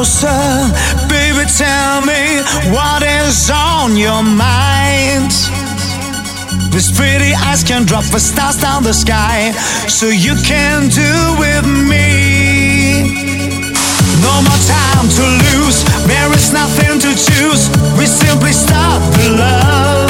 closer. Baby, tell me what is on your mind. These pretty eyes can drop the stars down the sky, so you can do with me. No more time to lose, there is nothing to choose. We simply start the love.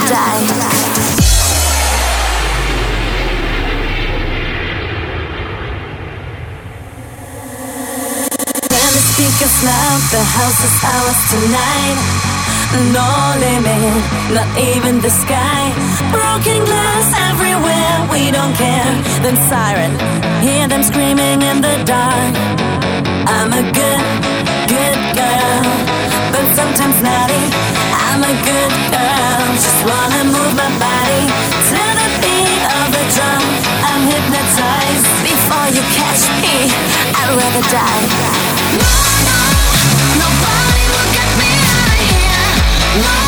die. Speakers the house is ours tonight. No limit, not even the sky. Broken glass everywhere, we don't care. Then siren, hear them screaming in the dark. I'm a good, good girl, but sometimes naughty. I'm a good girl, just wanna move my body to the beat of the drum. I'm hypnotized before you catch me. I'd rather die. No, no, nobody will get me out of here. No.